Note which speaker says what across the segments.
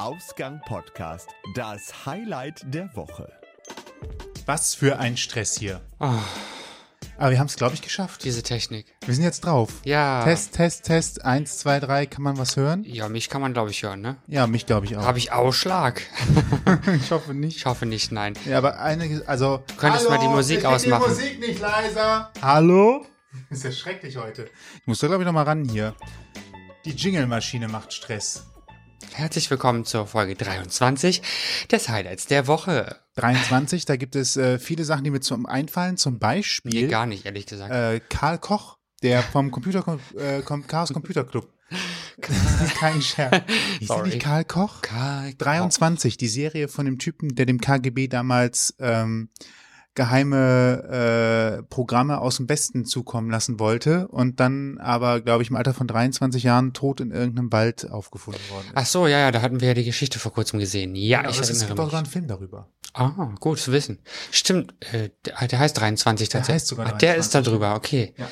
Speaker 1: Ausgang Podcast, das Highlight der Woche.
Speaker 2: Was für ein Stress hier.
Speaker 3: Oh,
Speaker 2: Aber wir haben es, glaube ich, geschafft.
Speaker 3: diese Technik.
Speaker 2: Wir sind jetzt drauf.
Speaker 3: Ja.
Speaker 2: Test, Test, Test. Eins, zwei, drei. Kann man was hören?
Speaker 3: Ja, mich kann man, glaube ich, hören, ne?
Speaker 2: Ja, mich glaube ich auch.
Speaker 3: Habe ich Ausschlag?
Speaker 2: ich hoffe nicht.
Speaker 3: Ich hoffe nicht, nein.
Speaker 2: Ja, aber eine, also. Du
Speaker 3: könntest mal die Musik ausmachen.
Speaker 2: Die Musik nicht leiser. Hallo? Ist ja schrecklich heute. Ich muss da, glaube ich, noch mal ran hier. Die Jingle-Maschine macht Stress.
Speaker 3: Herzlich willkommen zur Folge 23 des Highlights der Woche.
Speaker 2: 23, da gibt es äh, viele Sachen, die mir zum einfallen. Zum Beispiel
Speaker 3: Mir gar nicht, ehrlich gesagt.
Speaker 2: äh, Karl Koch, der vom Computer, äh, Chaos Computer Club. Kein Scherz. Ist
Speaker 3: Sorry.
Speaker 2: nicht Karl Koch?
Speaker 3: Karl
Speaker 2: 23, die Serie von dem Typen, der dem KGB damals ähm, geheime äh, Programme aus dem Westen zukommen lassen wollte und dann aber, glaube ich, im Alter von 23 Jahren tot in irgendeinem Wald aufgefunden worden ist.
Speaker 3: Ach so, ja, ja, da hatten wir ja die Geschichte vor kurzem gesehen. Ja,
Speaker 2: Aber
Speaker 3: ich
Speaker 2: es
Speaker 3: erinnere
Speaker 2: gibt auch sogar
Speaker 3: mich.
Speaker 2: einen Film darüber.
Speaker 3: Ah, gut zu wissen. Stimmt, äh, der, der heißt 23
Speaker 2: Der
Speaker 3: tatsächlich.
Speaker 2: heißt sogar
Speaker 3: ah, der ist da
Speaker 2: 23.
Speaker 3: drüber, okay.
Speaker 2: Ja.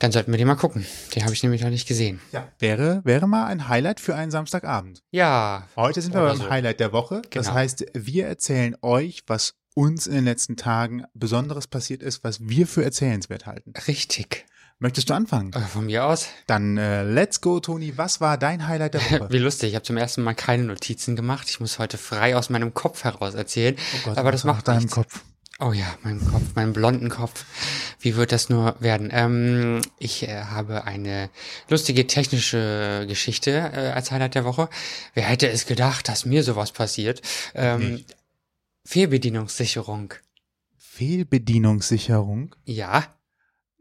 Speaker 3: Dann sollten wir den mal gucken. Den habe ich nämlich noch nicht gesehen.
Speaker 2: Ja. Wäre, wäre mal ein Highlight für einen Samstagabend.
Speaker 3: Ja,
Speaker 2: Heute sind wir beim
Speaker 3: so.
Speaker 2: Highlight der Woche. Das
Speaker 3: Genau.
Speaker 2: heißt, wir erzählen euch, was uns in den letzten Tagen Besonderes passiert ist, was wir für erzählenswert halten.
Speaker 3: richtig.
Speaker 2: Möchtest du anfangen?
Speaker 3: Äh, von mir aus.
Speaker 2: Dann äh, let's go, Toni. Was war dein Highlight der Woche?
Speaker 3: Wie lustig, ich habe zum ersten Mal keine Notizen gemacht. Ich muss heute frei aus meinem Kopf heraus erzählen.
Speaker 2: Oh Gott,
Speaker 3: aber das macht
Speaker 2: deinem
Speaker 3: nichts.
Speaker 2: Kopf.
Speaker 3: Oh ja, mein Kopf, meinen blonden Kopf. Wie wird das nur werden? Ähm, ich äh, habe eine lustige technische Geschichte äh, als Highlight der Woche. Wer hätte es gedacht, dass mir sowas passiert? Ähm,
Speaker 2: Nicht.
Speaker 3: Fehlbedienungssicherung.
Speaker 2: Fehlbedienungssicherung.
Speaker 3: Ja,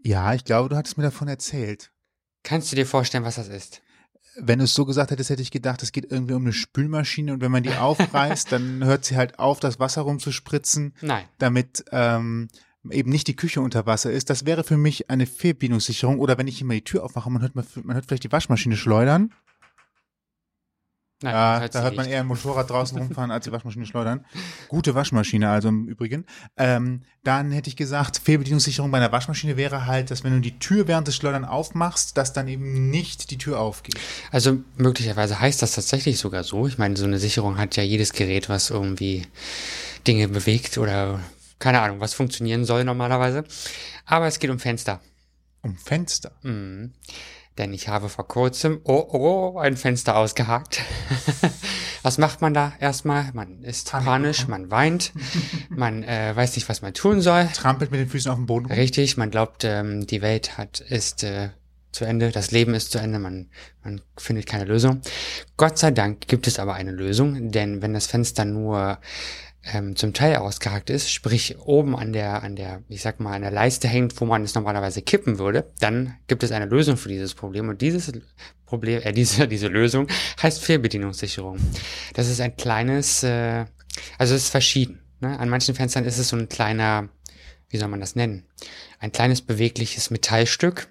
Speaker 2: Ja, ich glaube, du hattest mir davon erzählt.
Speaker 3: kannst du dir vorstellen, was das ist?
Speaker 2: Wenn du es so gesagt hättest, hätte ich gedacht, es geht irgendwie um eine Spülmaschine und wenn man die aufreißt, dann hört sie halt auf, das Wasser rumzuspritzen,
Speaker 3: Nein.
Speaker 2: damit ähm, eben nicht die Küche unter Wasser ist. Das wäre für mich eine Fehlbedienungssicherung. Oder wenn ich immer die Tür aufmache, man hört, man, man hört vielleicht die Waschmaschine schleudern.
Speaker 3: Nein,
Speaker 2: Ja, da hört man
Speaker 3: nicht.
Speaker 2: eher ein Motorrad draußen rumfahren, als die Waschmaschine schleudern. Gute Waschmaschine also im Übrigen. Ähm, dann hätte ich gesagt, Fehlbedienungssicherung bei einer Waschmaschine wäre halt, dass wenn du die Tür während des Schleudern aufmachst, dass dann eben nicht die Tür aufgeht.
Speaker 3: Also möglicherweise heißt das tatsächlich sogar so. Ich meine, so eine Sicherung hat ja jedes Gerät, was irgendwie Dinge bewegt oder keine Ahnung, was funktionieren soll normalerweise. Aber es geht um Fenster.
Speaker 2: Um Fenster.
Speaker 3: Mhm. Denn ich habe vor kurzem, oh, oh, ein Fenster ausgehakt. was macht man da erstmal? Man ist panisch, man weint, man äh, weiß nicht, was man tun soll.
Speaker 2: Trampelt mit den Füßen auf dem Boden.
Speaker 3: Richtig, man glaubt, ähm, die Welt hat ist äh, zu Ende, das Leben ist zu Ende, man, man findet keine Lösung. Gott sei Dank gibt es aber eine Lösung, denn wenn das Fenster nur ähm, zum Teil ausgehakt ist, sprich oben an der, an der, ich sag mal, an der Leiste hängt, wo man es normalerweise kippen würde, dann gibt es eine Lösung für dieses Problem. Und dieses Problem, äh, diese, diese Lösung heißt Fehlbedienungssicherung. Das ist ein kleines, äh, also es ist verschieden. Ne? An manchen Fenstern ist es so ein kleiner, wie soll man das nennen? Ein kleines bewegliches Metallstück,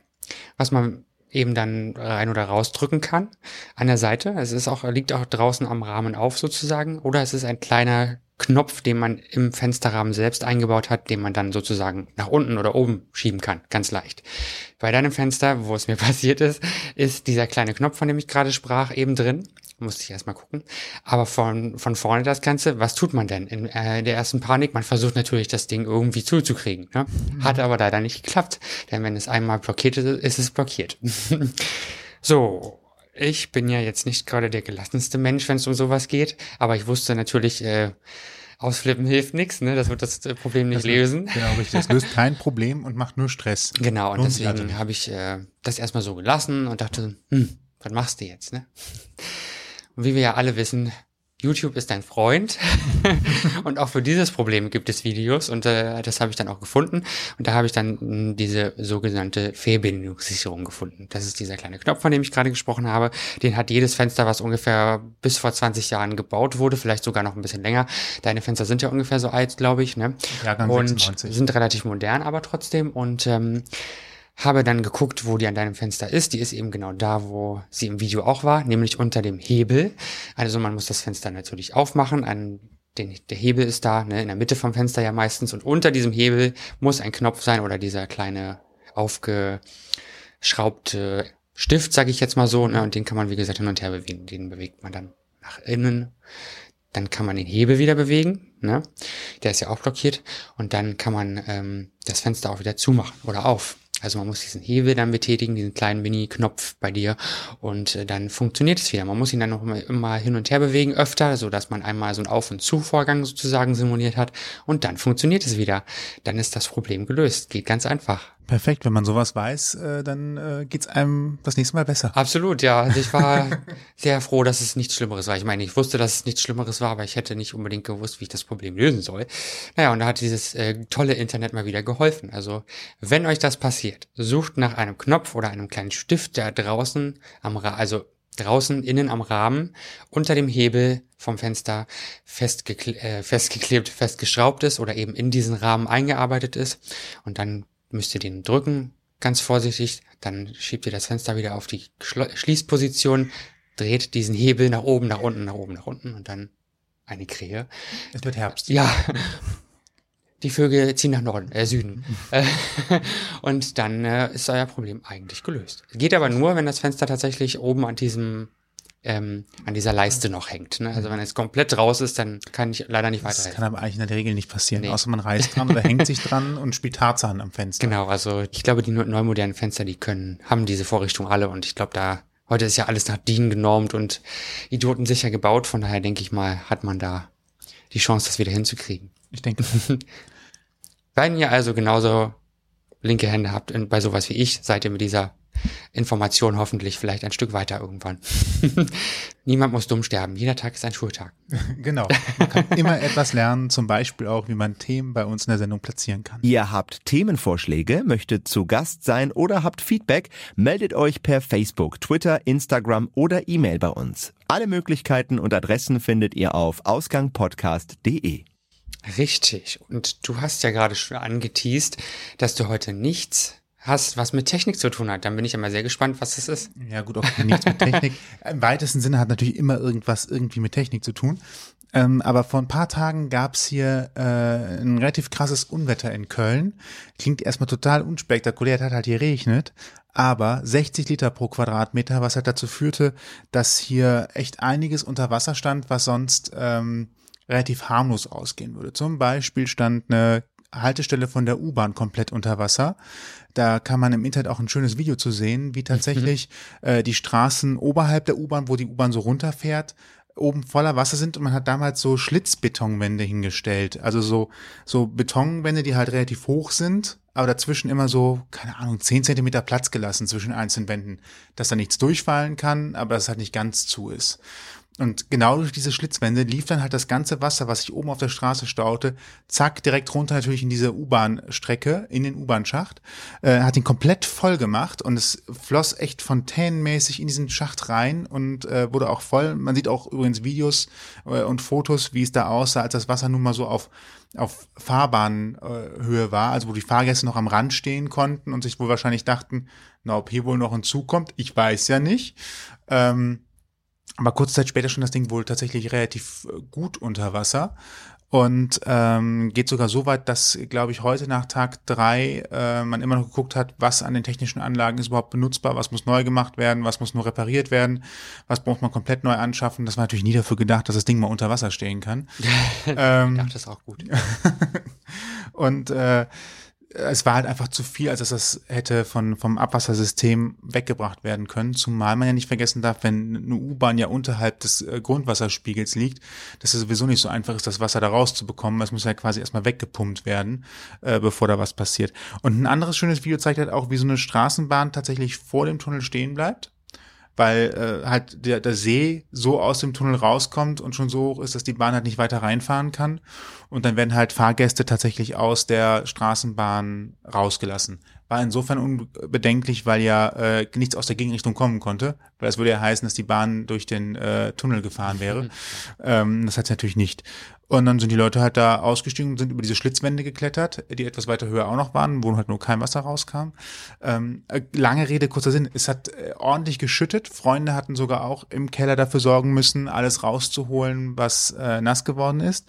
Speaker 3: was man eben dann rein oder rausdrücken kann an der Seite. Es ist auch, liegt auch draußen am Rahmen auf sozusagen. Oder es ist ein kleiner Knopf, den man im Fensterrahmen selbst eingebaut hat, den man dann sozusagen nach unten oder oben schieben kann, ganz leicht. Bei deinem Fenster, wo es mir passiert ist, ist dieser kleine Knopf, von dem ich gerade sprach, eben drin. Musste ich erstmal gucken. Aber von, von vorne das Ganze, was tut man denn in äh, der ersten Panik? Man versucht natürlich, das Ding irgendwie zuzukriegen. Ne? Hat aber leider nicht geklappt. Denn wenn es einmal blockiert ist, ist es blockiert. so, ich bin ja jetzt nicht gerade der gelassenste Mensch, wenn es um sowas geht. Aber ich wusste natürlich, äh, ausflippen hilft nichts. Ne? Das wird das äh, Problem nicht lösen.
Speaker 2: Genau, richtig. Das löst kein Problem und macht nur Stress.
Speaker 3: Genau, und
Speaker 2: also
Speaker 3: deswegen habe ich äh, das erstmal so gelassen und dachte, hm, was machst du jetzt, ne? Und wie wir ja alle wissen, YouTube ist dein Freund und auch für dieses Problem gibt es Videos und äh, das habe ich dann auch gefunden und da habe ich dann mh, diese sogenannte Fehlbedienungssicherung gefunden. Das ist dieser kleine Knopf, von dem ich gerade gesprochen habe. Den hat jedes Fenster, was ungefähr bis vor 20 Jahren gebaut wurde, vielleicht sogar noch ein bisschen länger. Deine Fenster sind ja ungefähr so alt, glaube ich, ne?
Speaker 2: Jahrgang
Speaker 3: und
Speaker 2: 96.
Speaker 3: sind relativ modern, aber trotzdem und ähm, habe dann geguckt, wo die an deinem Fenster ist. Die ist eben genau da, wo sie im Video auch war, nämlich unter dem Hebel. Also man muss das Fenster natürlich aufmachen. An den, der Hebel ist da, ne, in der Mitte vom Fenster ja meistens. Und unter diesem Hebel muss ein Knopf sein oder dieser kleine aufgeschraubte Stift, sage ich jetzt mal so. Ne, und den kann man, wie gesagt, hin und her bewegen. Den bewegt man dann nach innen. Dann kann man den Hebel wieder bewegen, ne? Der ist ja auch blockiert. Und dann kann man ähm, das Fenster auch wieder zumachen oder auf. Also man muss diesen Hebel dann betätigen, diesen kleinen Mini-Knopf bei dir und äh, dann funktioniert es wieder. Man muss ihn dann noch immer, hin und her bewegen, öfter, so dass man einmal so einen Auf- und Zu-Vorgang sozusagen simuliert hat und dann funktioniert es wieder. Dann ist das Problem gelöst. Geht ganz einfach.
Speaker 2: Perfekt, wenn man sowas weiß, äh, dann äh, geht's einem das nächste Mal besser.
Speaker 3: Absolut, ja. Also ich war sehr froh, dass es nichts Schlimmeres war. Ich meine, ich wusste, dass es nichts Schlimmeres war, aber ich hätte nicht unbedingt gewusst, wie ich das Problem lösen soll. Naja, und da hat dieses äh, tolle Internet mal wieder geholfen. Also, wenn euch das passiert, sucht nach einem Knopf oder einem kleinen Stift, der draußen am Ra also draußen innen am Rahmen unter dem Hebel vom Fenster festgekle äh, festgeklebt, festgeschraubt ist oder eben in diesen Rahmen eingearbeitet ist. Und dann müsst ihr den drücken, ganz vorsichtig, dann schiebt ihr das Fenster wieder auf die Schließposition, dreht diesen Hebel nach oben, nach unten, nach oben, nach unten und dann eine Krähe.
Speaker 2: Es wird Herbst.
Speaker 3: Ja. Die Vögel ziehen nach Norden, äh, Süden. Äh, und dann äh, ist euer Problem eigentlich gelöst. Geht aber nur, wenn das Fenster tatsächlich oben an diesem ähm, an dieser Leiste noch hängt. Ne? Also wenn es komplett raus ist, dann kann ich leider nicht
Speaker 2: Das
Speaker 3: weiterhelfen.
Speaker 2: kann aber eigentlich in der Regel nicht passieren,
Speaker 3: Nee.
Speaker 2: außer man reißt dran oder hängt sich dran und spielt Tarzan am Fenster.
Speaker 3: Genau, also ich glaube, die neu- modernen Fenster, die können, haben diese Vorrichtung alle und ich glaube, da, heute ist ja alles nach DIN genormt und idiotensicher gebaut, von daher denke ich mal, hat man da die Chance, das wieder hinzukriegen.
Speaker 2: Ich denke,
Speaker 3: Wenn ihr also genauso linke Hände habt bei sowas wie ich, seid ihr mit dieser Information hoffentlich vielleicht ein Stück weiter irgendwann. Niemand muss dumm sterben. Jeder Tag ist ein Schultag.
Speaker 2: genau. Man kann immer etwas lernen, zum Beispiel auch, wie man Themen bei uns in der Sendung platzieren kann.
Speaker 1: Ihr habt Themenvorschläge, möchtet zu Gast sein oder habt Feedback, meldet euch per Facebook, Twitter, Instagram oder E-Mail bei uns. Alle Möglichkeiten und Adressen findet ihr auf ausgangpodcast.de.
Speaker 3: Richtig. Und du hast ja gerade schon angeteased, dass du heute nichts hast, was mit Technik zu tun hat. Dann bin ich immer sehr gespannt, was das ist.
Speaker 2: Ja, gut, auch nichts mit Technik. Im weitesten Sinne hat natürlich immer irgendwas irgendwie mit Technik zu tun. Ähm, aber vor ein paar Tagen gab's hier äh, ein relativ krasses Unwetter in Köln. Klingt erstmal total unspektakulär, es hat halt geregnet, aber 60 Liter pro Quadratmeter, was halt dazu führte, dass hier echt einiges unter Wasser stand, was sonst ähm, relativ harmlos ausgehen würde. Zum Beispiel stand eine Haltestelle von der U-Bahn komplett unter Wasser. Da kann man im Internet auch ein schönes Video zu sehen, wie tatsächlich äh, die Straßen oberhalb der U-Bahn, wo die U-Bahn so runterfährt, oben voller Wasser sind und man hat damals so Schlitzbetonwände hingestellt. Also so, so Betonwände, die halt relativ hoch sind, aber dazwischen immer so, keine Ahnung, 10 Zentimeter Platz gelassen zwischen einzelnen Wänden, dass da nichts durchfallen kann, aber dass es halt nicht ganz zu ist. Und genau durch diese Schlitzwände lief dann halt das ganze Wasser, was sich oben auf der Straße staute, zack, direkt runter natürlich in diese U-Bahn-Strecke, in den U-Bahn-Schacht, äh, hat ihn komplett voll gemacht und es floss echt fontänenmäßig in diesen Schacht rein und äh, wurde auch voll. Man sieht auch übrigens Videos äh, und Fotos, wie es da aussah, als das Wasser nun mal so auf auf Fahrbahnhöhe war, also wo die Fahrgäste noch am Rand stehen konnten und sich wohl wahrscheinlich dachten, na, ob hier wohl noch ein Zug kommt, ich weiß ja nicht. Ähm, aber kurze Zeit später schon das Ding wohl tatsächlich relativ äh, gut unter Wasser und ähm, geht sogar so weit, dass, glaube ich, heute nach Tag drei äh, man immer noch geguckt hat, was an den technischen Anlagen ist überhaupt benutzbar, was muss neu gemacht werden, was muss nur repariert werden, was braucht man komplett neu anschaffen. Das war natürlich nie dafür gedacht, dass das Ding mal unter Wasser stehen kann. ähm,
Speaker 3: Ja, das ist auch gut.
Speaker 2: und äh, es war halt einfach zu viel, als dass das hätte von, vom Abwassersystem weggebracht werden können. Zumal man ja nicht vergessen darf, wenn eine U-Bahn ja unterhalb des äh, Grundwasserspiegels liegt, dass es sowieso nicht so einfach ist, das Wasser da rauszubekommen. Es muss ja quasi erstmal weggepumpt werden, äh, bevor da was passiert. Und ein anderes schönes Video zeigt halt auch, wie so eine Straßenbahn tatsächlich vor dem Tunnel stehen bleibt weil äh, halt der, der See so aus dem Tunnel rauskommt und schon so hoch ist, dass die Bahn halt nicht weiter reinfahren kann. Und dann werden halt Fahrgäste tatsächlich aus der Straßenbahn rausgelassen. War insofern unbedenklich, weil ja äh, nichts aus der Gegenrichtung kommen konnte, weil das würde ja heißen, dass die Bahn durch den äh, Tunnel gefahren wäre. ähm, das hat sie natürlich nicht. Und dann sind die Leute halt da ausgestiegen und sind über diese Schlitzwände geklettert, die etwas weiter höher auch noch waren, wo halt nur kein Wasser rauskam. Ähm, äh, lange Rede, kurzer Sinn. Es hat äh, ordentlich geschüttet. Freunde hatten sogar auch im Keller dafür sorgen müssen, alles rauszuholen, was äh, nass geworden ist.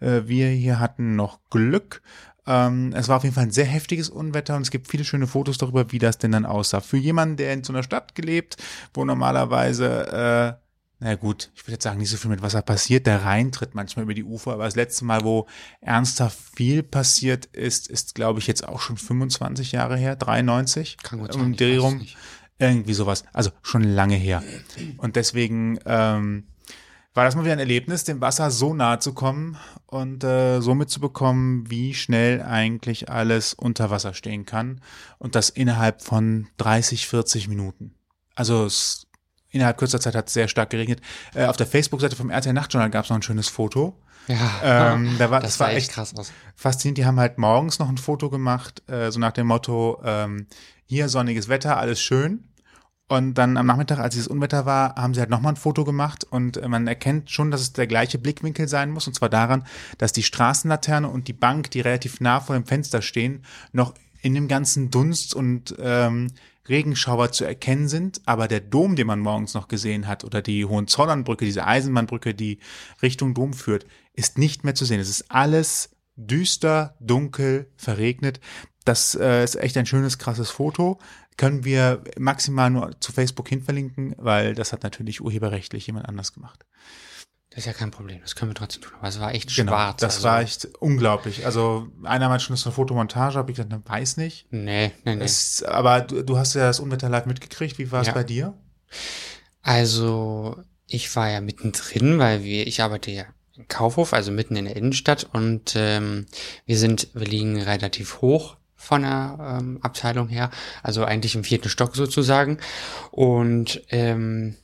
Speaker 2: Äh, wir hier hatten noch Glück. Ähm, es war auf jeden Fall ein sehr heftiges Unwetter und es gibt viele schöne Fotos darüber, wie das denn dann aussah. Für jemanden, der in so einer Stadt gelebt, wo normalerweise äh, na gut, ich würde jetzt sagen, nicht so viel mit Wasser passiert. Der Rhein tritt manchmal über die Ufer, aber das letzte Mal, wo ernsthaft viel passiert ist, ist, glaube ich, jetzt auch schon 25 Jahre her, 93.
Speaker 3: Kann gut
Speaker 2: um
Speaker 3: sein, weiß es
Speaker 2: rum. Irgendwie sowas. Also schon lange her. Und deswegen ähm, war das mal wieder ein Erlebnis, dem Wasser so nahe zu kommen und äh, so mitzubekommen, wie schnell eigentlich alles unter Wasser stehen kann. Und das innerhalb von 30, 40 Minuten. Also es, innerhalb kürzer Zeit hat es sehr stark geregnet. Äh, auf der Facebook-Seite vom RTL Nachtjournal gab es noch ein schönes Foto.
Speaker 3: Ja,
Speaker 2: Ähm, da war,
Speaker 3: das,
Speaker 2: das war
Speaker 3: echt
Speaker 2: echt
Speaker 3: krass aus.
Speaker 2: faszinierend. Die haben halt morgens noch ein Foto gemacht, äh, so nach dem Motto, ähm, hier sonniges Wetter, alles schön. Und dann am Nachmittag, als dieses Unwetter war, haben sie halt nochmal ein Foto gemacht und äh, man erkennt schon, dass es der gleiche Blickwinkel sein muss. Und zwar daran, dass die Straßenlaterne und die Bank, die relativ nah vor dem Fenster stehen, noch in dem ganzen Dunst und ähm, Regenschauer zu erkennen sind. Aber der Dom, den man morgens noch gesehen hat, oder die Hohenzollernbrücke, diese Eisenbahnbrücke, die Richtung Dom führt, ist nicht mehr zu sehen. Es ist alles düster, dunkel, verregnet. Das äh, ist echt ein schönes, krasses Foto. Können wir maximal nur zu Facebook hinverlinken, weil das hat natürlich urheberrechtlich jemand anders gemacht.
Speaker 3: Das ist ja kein Problem, das können wir trotzdem tun. Aber es war echt
Speaker 2: Genau,
Speaker 3: schwarz.
Speaker 2: das
Speaker 3: also,
Speaker 2: war echt unglaublich. Also einer meinte schon, das ist eine Fotomontage, habe ich gesagt, ne, weiß nicht.
Speaker 3: Nee, nee, nee.
Speaker 2: Es, aber du, du hast ja das Unwetter live mitgekriegt. Wie war es
Speaker 3: Ja.
Speaker 2: bei dir?
Speaker 3: Also, ich war ja mittendrin, weil wir, ich arbeite ja im Kaufhof, also mitten in der Innenstadt und ähm, wir sind, wir liegen relativ hoch von der ähm, Abteilung her, also eigentlich im vierten Stock sozusagen. Und ähm,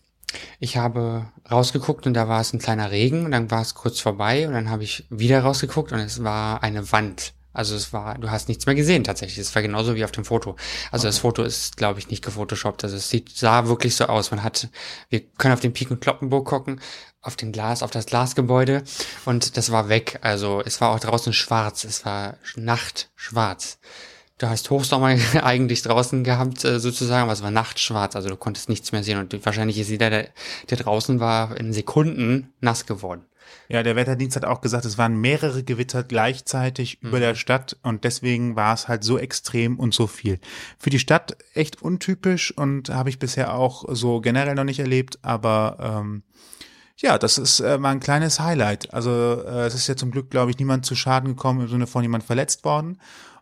Speaker 3: ich habe rausgeguckt und da war es ein kleiner Regen und dann war es kurz vorbei und dann habe ich wieder rausgeguckt und es war eine Wand. Also es war, du hast nichts mehr gesehen tatsächlich. Es war genauso wie auf dem Foto. Also das Foto ist, glaube ich, nicht gefotoshoppt. Also es sieht, sah wirklich so aus. Man hat, wir können auf den Pik und Kloppenburg gucken, auf den Glas, auf das Glasgebäude und das war weg. Also es war auch draußen schwarz. Es war nachtschwarz. Du hast Hochsommer eigentlich draußen gehabt, äh, sozusagen, aber es war nachtschwarz, also du konntest nichts mehr sehen und wahrscheinlich ist jeder, der, der draußen war, in Sekunden nass geworden.
Speaker 2: Ja, der Wetterdienst hat auch gesagt, es waren mehrere Gewitter gleichzeitig über der Stadt und deswegen war es halt so extrem und so viel. Für die Stadt echt untypisch und habe ich bisher auch so generell noch nicht erlebt, aber ähm, ja, das ist äh, mal ein kleines Highlight. Also äh, es ist ja zum Glück, glaube ich, niemand zu Schaden gekommen im Sinne von jemand verletzt worden.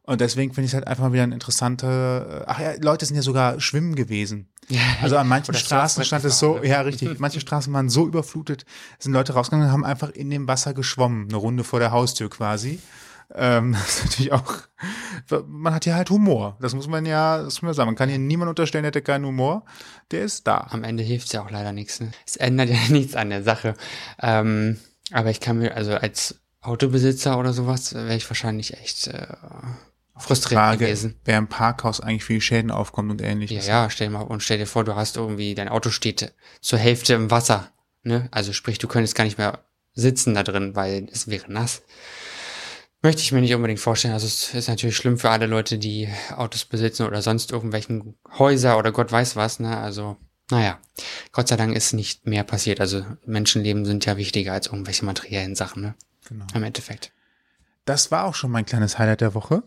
Speaker 2: Und deswegen finde ich es halt einfach mal wieder ein interessanter. Ach ja, Leute sind ja sogar schwimmen gewesen. Also an manchen
Speaker 3: Oder
Speaker 2: Straßen stand es so,
Speaker 3: ne?
Speaker 2: ja richtig, manche Straßen waren so überflutet, sind Leute rausgegangen und haben einfach in dem Wasser geschwommen, eine Runde vor der Haustür quasi. Ähm, das ist natürlich auch, man hat ja halt Humor. Das muss man ja, das muss man sagen. Man kann hier niemand unterstellen, der hätte keinen Humor. Der ist da.
Speaker 3: Am Ende hilft's ja auch leider nichts. Ne? Es ändert ja nichts an der Sache. Ähm, aber ich kann mir, also als Autobesitzer oder sowas, wäre ich wahrscheinlich echt äh, frustriert
Speaker 2: Frage,
Speaker 3: gewesen.
Speaker 2: wer im Parkhaus eigentlich die Schäden aufkommt und
Speaker 3: Ja,
Speaker 2: ähnliches.
Speaker 3: ja, stell dir mal, und stell dir vor, du hast irgendwie, dein Auto steht zur Hälfte im Wasser. Ne? Also sprich, du könntest gar nicht mehr sitzen da drin, weil es wäre nass. Möchte ich mir nicht unbedingt vorstellen. Also es ist natürlich schlimm für alle Leute, die Autos besitzen oder sonst irgendwelchen Häuser oder Gott weiß was. Ne? Also, naja, Gott sei Dank ist nicht mehr passiert. Also Menschenleben sind ja wichtiger als irgendwelche materiellen Sachen, ne?
Speaker 2: Genau.
Speaker 3: Im Endeffekt.
Speaker 2: Das war auch schon mein kleines Highlight der Woche.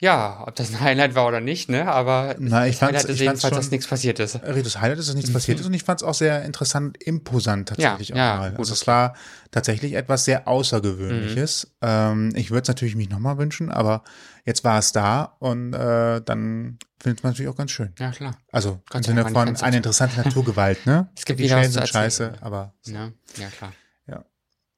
Speaker 3: Ja, ob das ein Highlight war oder nicht, ne? Aber
Speaker 2: Na, ich
Speaker 3: das ist
Speaker 2: fand's
Speaker 3: jedenfalls, dass nichts passiert ist.
Speaker 2: Ritus Highlight ist, dass nichts passiert ist und ich fand es auch sehr interessant, imposant tatsächlich
Speaker 3: Ja,
Speaker 2: auch
Speaker 3: ja,
Speaker 2: mal.
Speaker 3: gut,
Speaker 2: also es war tatsächlich etwas sehr Außergewöhnliches. Ähm, ich würde es natürlich mich nochmal wünschen, aber jetzt war es da und äh, dann findet man natürlich auch ganz schön.
Speaker 3: Ja, klar.
Speaker 2: Also
Speaker 3: Gott
Speaker 2: im Sinne von eine interessante Naturgewalt, ne?
Speaker 3: Es gibt
Speaker 2: Die Schäden sind scheiße, aber
Speaker 3: Ja, ja klar.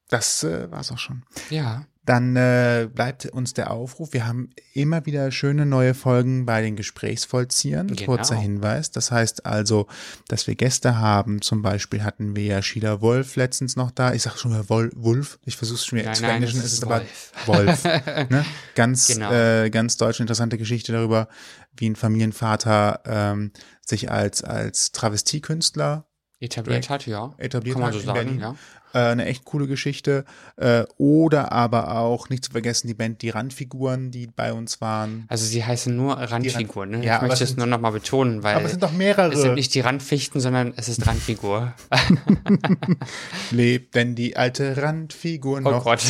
Speaker 2: das äh, war es auch schon.
Speaker 3: Ja.
Speaker 2: Dann äh, bleibt uns der Aufruf. Wir haben immer wieder schöne neue Folgen bei den Gesprächsvollziehern.
Speaker 3: Genau.
Speaker 2: Kurzer Hinweis. Das heißt also, dass wir Gäste haben. Zum Beispiel hatten wir ja Sheila Wolf letztens noch da. Ich sag schon mal Wol Wulf. Ich versuche es schon wieder zu englischen.
Speaker 3: es ist
Speaker 2: aber
Speaker 3: Wolf.
Speaker 2: Wolf. ne? Ganz,
Speaker 3: Genau.
Speaker 2: äh, ganz deutsch interessante Geschichte darüber, wie ein Familienvater ähm, sich als, als Travestiekünstler
Speaker 3: Etabliert hat, ja.
Speaker 2: etabliert
Speaker 3: Kann man
Speaker 2: hat
Speaker 3: so sagen,
Speaker 2: Berlin.
Speaker 3: ja.
Speaker 2: Äh, eine echt coole Geschichte. Äh, oder aber auch, nicht zu vergessen, die Band Die Randfiguren, die bei uns waren.
Speaker 3: Also sie heißen nur Randfiguren, ne?
Speaker 2: Ja,
Speaker 3: ich möchte
Speaker 2: es
Speaker 3: nur noch mal betonen, weil
Speaker 2: aber es sind doch mehrere.
Speaker 3: es sind nicht die Randfichten, sondern es ist Randfigur.
Speaker 2: Lebt denn die alte Randfigur
Speaker 3: Oh
Speaker 2: noch?
Speaker 3: Gott,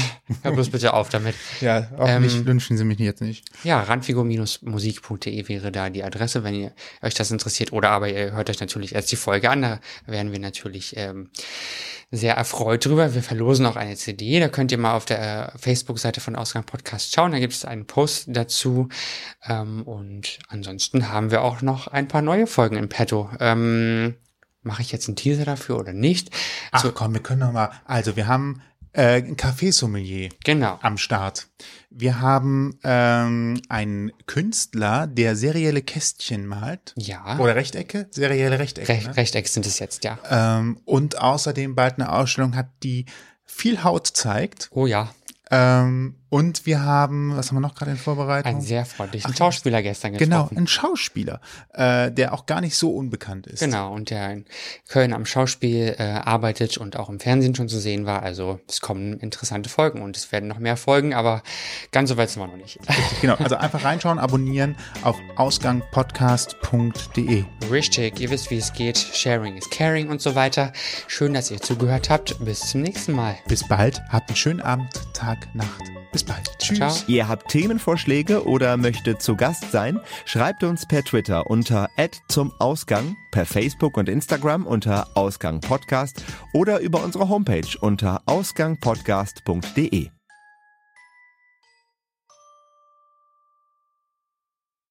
Speaker 3: hör bloß bitte auf damit.
Speaker 2: Ja, auch
Speaker 3: Ähm,
Speaker 2: nicht, wünschen Sie mich jetzt nicht.
Speaker 3: Ja, randfigur-musik.de wäre da die Adresse, wenn ihr euch das interessiert. Oder aber ihr hört euch natürlich erst die Folge an. Da wären wir natürlich ähm, sehr erfreut drüber. Wir verlosen auch eine CD. Da könnt ihr mal auf der äh, Facebook-Seite von Ausgang Podcast schauen. Da gibt es einen Post dazu. Ähm, und ansonsten haben wir auch noch ein paar neue Folgen im Petto. Ähm, Mache ich jetzt einen Teaser dafür oder nicht?
Speaker 2: Ach
Speaker 3: So,
Speaker 2: komm, wir können noch mal. Also, wir haben äh, ein Café-Sommelier
Speaker 3: genau.
Speaker 2: am Start. Wir haben ähm, einen Künstler, der serielle Kästchen malt.
Speaker 3: Ja,
Speaker 2: Oder Rechtecke? Serielle Rechtecke.
Speaker 3: Re
Speaker 2: ne?
Speaker 3: Rechteck sind es jetzt, ja.
Speaker 2: Ähm, und außerdem bald eine Ausstellung hat, die viel Haut zeigt.
Speaker 3: Oh ja,
Speaker 2: Ähm, und wir haben, was haben wir noch gerade in Vorbereitung?
Speaker 3: einen sehr freundlichen Schauspieler gestern
Speaker 2: genau,
Speaker 3: getroffen.
Speaker 2: ein Schauspieler, äh, der auch gar nicht so unbekannt ist.
Speaker 3: Genau, und der in Köln am Schauspiel äh, arbeitet und auch im Fernsehen schon zu sehen war. Also es kommen interessante Folgen und es werden noch mehr Folgen, aber ganz so weit sind wir noch nicht.
Speaker 2: Genau, also einfach reinschauen, abonnieren auf ausgangpodcast.de.
Speaker 3: Richtig, ihr wisst, wie es geht. Sharing is caring und so weiter. Schön, dass ihr zugehört habt. Bis zum nächsten Mal.
Speaker 2: Bis bald, habt einen schönen Abend, Tag, Nacht. Bis bald. Tschüss.
Speaker 3: Ciao.
Speaker 1: Ihr habt Themenvorschläge oder möchtet zu Gast sein? Schreibt uns per Twitter unter zum Ausgang, per Facebook und Instagram unter Ausgang Podcast oder über unsere Homepage unter ausgangpodcast.de.